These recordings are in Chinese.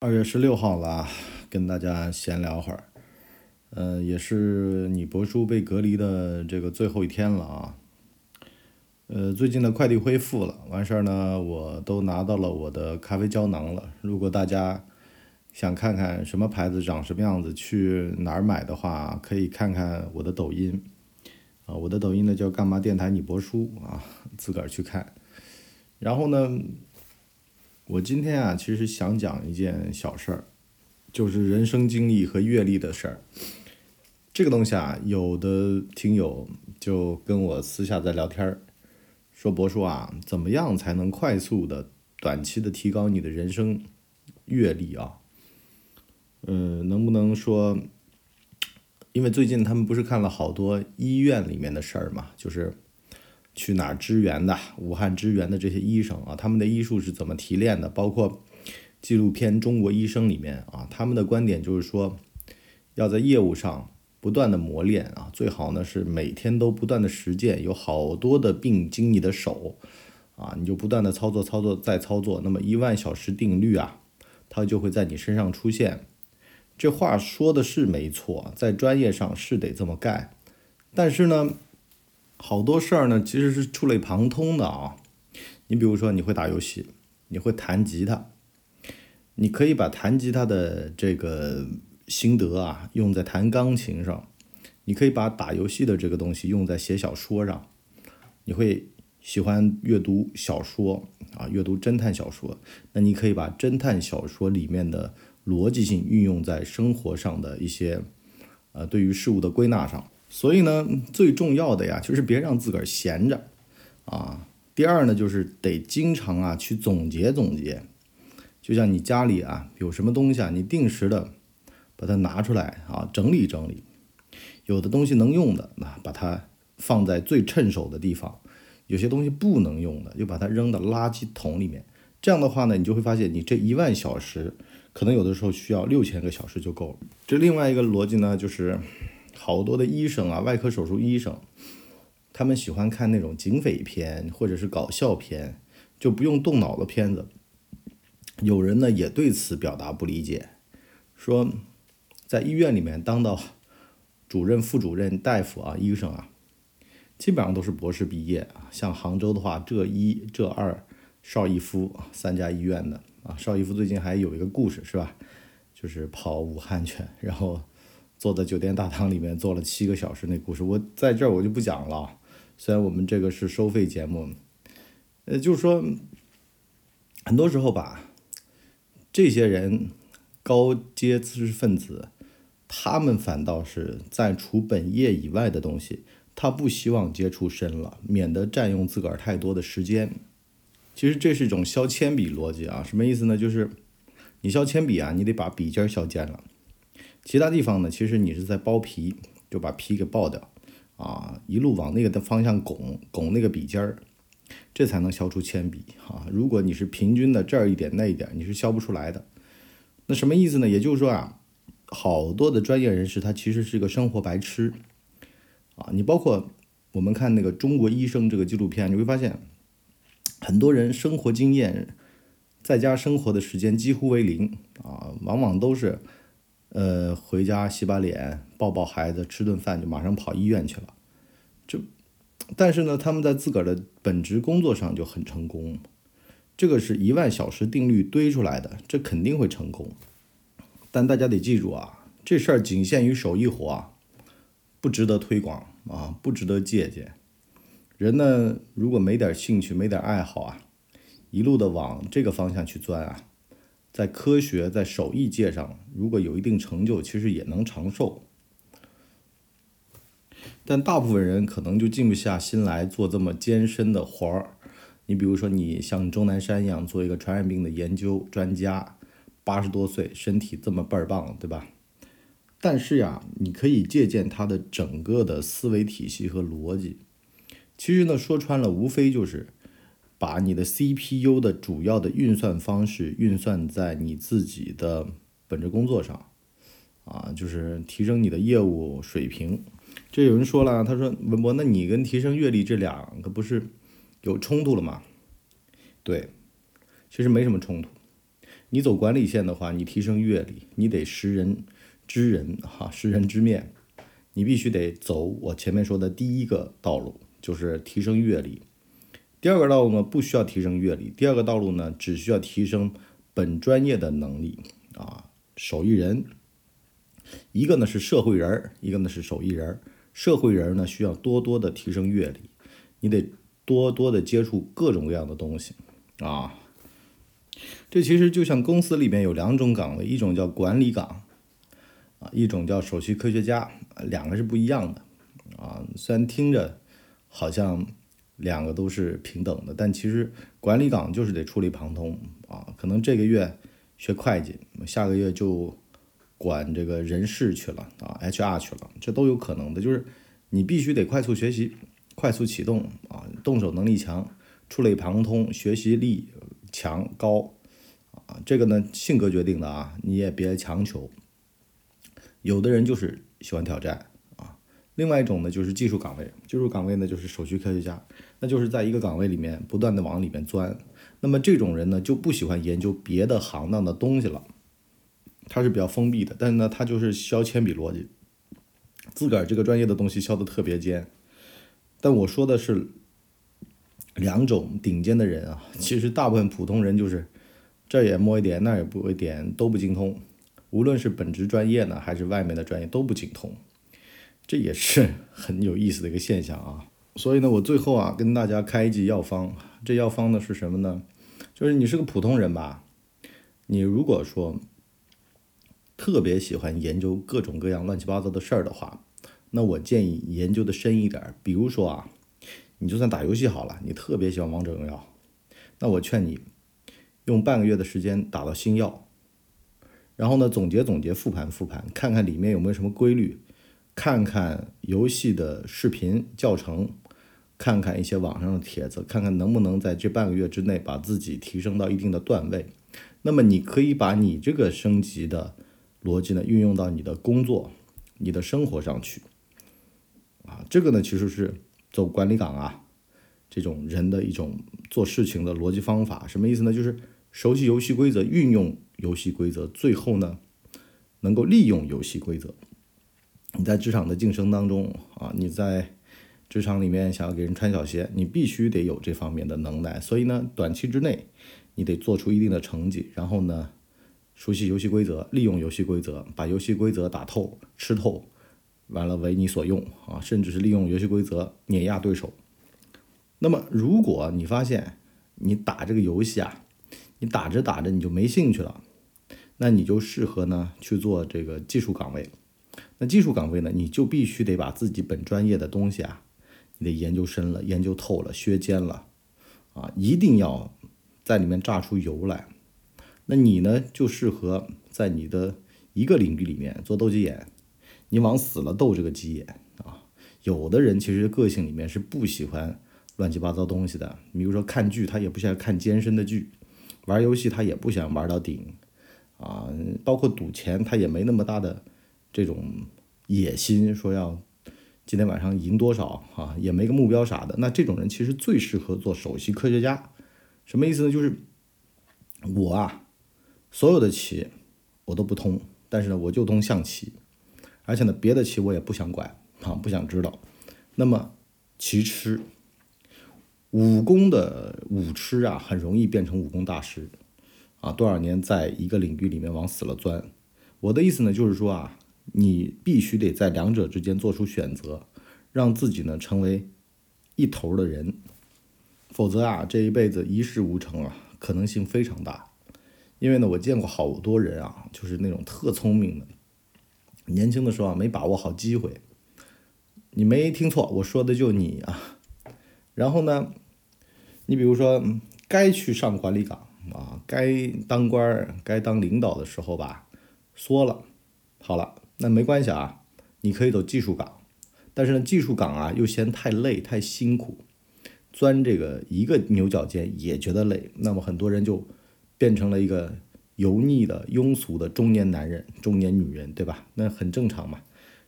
二月十六号了，跟大家闲聊会儿，呃，也是你博叔被隔离的这个最后一天了啊。呃，最近的快递恢复了，完事儿呢，我都拿到了我的咖啡胶囊了。如果大家想看看什么牌子长什么样子，去哪儿买的话，可以看看我的抖音啊，我的抖音呢叫干嘛电台你博叔啊，自个儿去看。然后呢？我今天啊，其实想讲一件小事儿，就是人生经历和阅历的事儿。这个东西啊，有的听友就跟我私下在聊天儿，说博叔啊，怎么样才能快速的、短期的提高你的人生阅历啊？嗯，能不能说，因为最近他们不是看了好多医院里面的事儿嘛，就是。去哪儿支援的？武汉支援的这些医生啊，他们的医术是怎么提炼的？包括纪录片《中国医生》里面啊，他们的观点就是说，要在业务上不断的磨练啊，最好呢是每天都不断的实践，有好多的病经你的手啊，你就不断的操作、操作再操作，那么一万小时定律啊，它就会在你身上出现。这话说的是没错，在专业上是得这么干，但是呢。好多事儿呢，其实是触类旁通的啊。你比如说，你会打游戏，你会弹吉他，你可以把弹吉他的这个心得啊，用在弹钢琴上；你可以把打游戏的这个东西用在写小说上。你会喜欢阅读小说啊，阅读侦探小说，那你可以把侦探小说里面的逻辑性运用在生活上的一些呃，对于事物的归纳上。所以呢，最重要的呀，就是别让自个儿闲着，啊。第二呢，就是得经常啊去总结总结。就像你家里啊有什么东西啊，你定时的把它拿出来啊整理整理。有的东西能用的，那把它放在最趁手的地方；有些东西不能用的，就把它扔到垃圾桶里面。这样的话呢，你就会发现，你这一万小时，可能有的时候需要六千个小时就够了。这另外一个逻辑呢，就是。好多的医生啊，外科手术医生，他们喜欢看那种警匪片或者是搞笑片，就不用动脑的片子。有人呢也对此表达不理解，说在医院里面当到主任、副主任、大夫啊，医生啊，基本上都是博士毕业啊。像杭州的话，浙一、浙二、邵逸夫三家医院的啊。邵逸夫最近还有一个故事是吧？就是跑武汉去，然后。坐在酒店大堂里面坐了七个小时，那故事我在这儿我就不讲了。虽然我们这个是收费节目，呃，就是说，很多时候吧，这些人高阶知识分子，他们反倒是在除本业以外的东西，他不希望接触深了，免得占用自个儿太多的时间。其实这是一种削铅笔逻辑啊，什么意思呢？就是你削铅笔啊，你得把笔尖削尖了。其他地方呢，其实你是在剥皮，就把皮给剥掉，啊，一路往那个的方向拱，拱那个笔尖儿，这才能削出铅笔啊。如果你是平均的这儿一点那一点，你是削不出来的。那什么意思呢？也就是说啊，好多的专业人士他其实是个生活白痴，啊，你包括我们看那个《中国医生》这个纪录片，你会发现，很多人生活经验，在家生活的时间几乎为零啊，往往都是。呃，回家洗把脸，抱抱孩子，吃顿饭就马上跑医院去了。就，但是呢，他们在自个儿的本职工作上就很成功。这个是一万小时定律堆出来的，这肯定会成功。但大家得记住啊，这事儿仅限于手艺活，不值得推广啊，不值得借鉴。人呢，如果没点兴趣，没点爱好啊，一路的往这个方向去钻啊。在科学、在手艺界上，如果有一定成就，其实也能长寿。但大部分人可能就静不下心来做这么艰深的活儿。你比如说，你像钟南山一样做一个传染病的研究专家，八十多岁，身体这么倍儿棒，对吧？但是呀，你可以借鉴他的整个的思维体系和逻辑。其实呢，说穿了，无非就是。把你的 CPU 的主要的运算方式运算在你自己的本职工作上，啊，就是提升你的业务水平。这有人说了，他说文博，那你跟提升阅历这两个不是有冲突了吗？对，其实没什么冲突。你走管理线的话，你提升阅历，你得识人知人哈，识人知面，你必须得走我前面说的第一个道路，就是提升阅历。第二个道路呢，不需要提升阅历，第二个道路呢，只需要提升本专业的能力啊，手艺人。一个呢是社会人儿，一个呢是手艺人儿。社会人儿呢需要多多的提升阅历，你得多多的接触各种各样的东西啊。这其实就像公司里面有两种岗位，一种叫管理岗，啊，一种叫首席科学家，两个是不一样的，啊，虽然听着好像两个都是平等的，但其实管理岗就是得触类旁通啊，可能这个月学会计，下个月就管这个人事去了啊，HR 去了，这都有可能的，就是你必须得快速学习，快速启动啊，动手能力强，触类旁通，学习力。强高啊，这个呢性格决定的啊，你也别强求。有的人就是喜欢挑战啊，另外一种呢就是技术岗位，技术岗位呢就是首席科学家，那就是在一个岗位里面不断的往里面钻。那么这种人呢就不喜欢研究别的行当的东西了，他是比较封闭的，但是呢他就是削铅笔逻辑，自个儿这个专业的东西削的特别尖。但我说的是。两种顶尖的人啊，其实大部分普通人就是这也摸一点，那也不一点，都不精通。无论是本职专业呢，还是外面的专业都不精通，这也是 很有意思的一个现象啊。所以呢，我最后啊跟大家开一剂药方。这药方呢是什么呢？就是你是个普通人吧，你如果说特别喜欢研究各种各样乱七八糟的事儿的话，那我建议研究的深一点。比如说啊。你就算打游戏好了，你特别喜欢王者荣耀，那我劝你用半个月的时间打到星耀，然后呢总结总结复盘复盘，看看里面有没有什么规律，看看游戏的视频教程，看看一些网上的帖子，看看能不能在这半个月之内把自己提升到一定的段位。那么你可以把你这个升级的逻辑呢运用到你的工作、你的生活上去，啊，这个呢其实是。走管理岗啊，这种人的一种做事情的逻辑方法，什么意思呢？就是熟悉游戏规则，运用游戏规则，最后呢，能够利用游戏规则。你在职场的晋升当中啊，你在职场里面想要给人穿小鞋，你必须得有这方面的能耐。所以呢，短期之内你得做出一定的成绩，然后呢，熟悉游戏规则，利用游戏规则，把游戏规则打透、吃透。完了为你所用啊，甚至是利用游戏规则碾压对手。那么，如果你发现你打这个游戏啊，你打着打着你就没兴趣了，那你就适合呢去做这个技术岗位。那技术岗位呢，你就必须得把自己本专业的东西啊，你得研究深了、研究透了、削尖了啊，一定要在里面榨出油来。那你呢，就适合在你的一个领域里面做斗鸡眼。你往死了斗这个鸡眼啊！有的人其实个性里面是不喜欢乱七八糟东西的，比如说看剧，他也不想看艰深的剧；玩游戏，他也不想玩到顶啊。包括赌钱，他也没那么大的这种野心，说要今天晚上赢多少啊，也没个目标啥的。那这种人其实最适合做首席科学家。什么意思呢？就是我啊，所有的棋我都不通，但是呢，我就通象棋。而且呢，别的棋我也不想管啊，不想知道。那么，棋痴，武功的武痴啊，很容易变成武功大师啊。多少年在一个领域里面往死了钻。我的意思呢，就是说啊，你必须得在两者之间做出选择，让自己呢成为一头的人，否则啊，这一辈子一事无成啊，可能性非常大。因为呢，我见过好多人啊，就是那种特聪明的。年轻的时候啊，没把握好机会。你没听错，我说的就你啊。然后呢，你比如说该去上管理岗啊，该当官儿、该当领导的时候吧，缩了。好了，那没关系啊，你可以走技术岗。但是呢，技术岗啊又嫌太累、太辛苦，钻这个一个牛角尖也觉得累。那么很多人就变成了一个。油腻的、庸俗的中年男人、中年女人，对吧？那很正常嘛，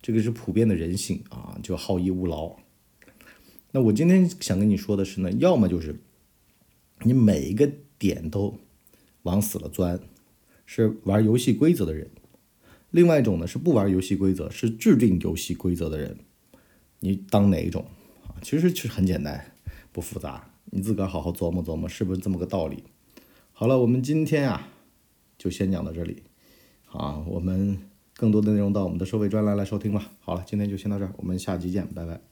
这个是普遍的人性啊，就好逸恶劳。那我今天想跟你说的是呢，要么就是你每一个点都往死了钻是玩游戏规则的人；另外一种呢是不玩游戏规则，是制定游戏规则的人。你当哪一种啊？其实其实很简单，不复杂，你自个儿好好琢磨琢磨，是不是这么个道理？好了，我们今天啊就先讲到这里，啊，我们更多的内容到我们的收费专栏来收听吧。好了，今天就先到这儿，我们下期见，拜拜。